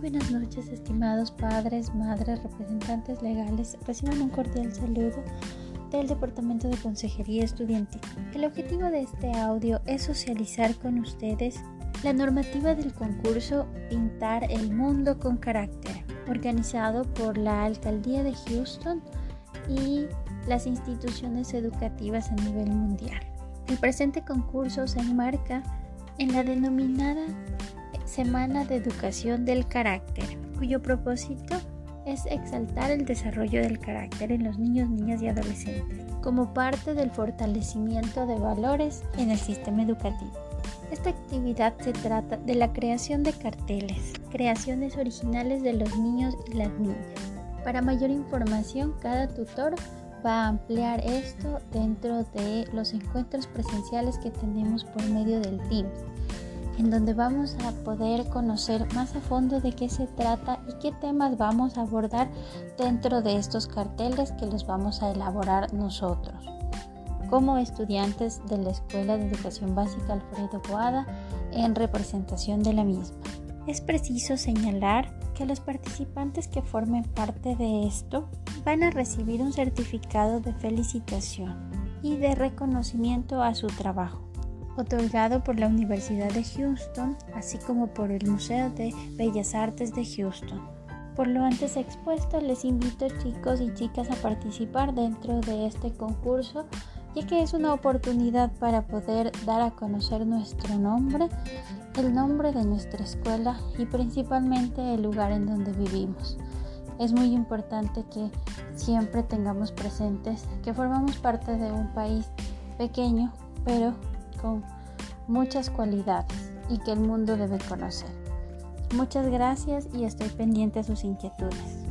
buenas noches, estimados padres, madres, representantes legales. Reciban un cordial saludo del Departamento de Consejería Estudiantil. El objetivo de este audio es socializar con ustedes la normativa del concurso Pintar el Mundo con Carácter, organizado por la Alcaldía de Houston y las instituciones educativas a nivel mundial. El presente concurso se enmarca en la denominada Semana de Educación del Carácter, cuyo propósito es exaltar el desarrollo del carácter en los niños, niñas y adolescentes, como parte del fortalecimiento de valores en el sistema educativo. Esta actividad se trata de la creación de carteles, creaciones originales de los niños y las niñas. Para mayor información, cada tutor va a ampliar esto dentro de los encuentros presenciales que tenemos por medio del Teams en donde vamos a poder conocer más a fondo de qué se trata y qué temas vamos a abordar dentro de estos carteles que los vamos a elaborar nosotros. Como estudiantes de la Escuela de Educación Básica Alfredo Boada en representación de la misma. Es preciso señalar que los participantes que formen parte de esto van a recibir un certificado de felicitación y de reconocimiento a su trabajo otorgado por la Universidad de Houston, así como por el Museo de Bellas Artes de Houston. Por lo antes expuesto, les invito chicos y chicas a participar dentro de este concurso, ya que es una oportunidad para poder dar a conocer nuestro nombre, el nombre de nuestra escuela y principalmente el lugar en donde vivimos. Es muy importante que siempre tengamos presentes que formamos parte de un país pequeño, pero con muchas cualidades y que el mundo debe conocer. Muchas gracias y estoy pendiente de sus inquietudes.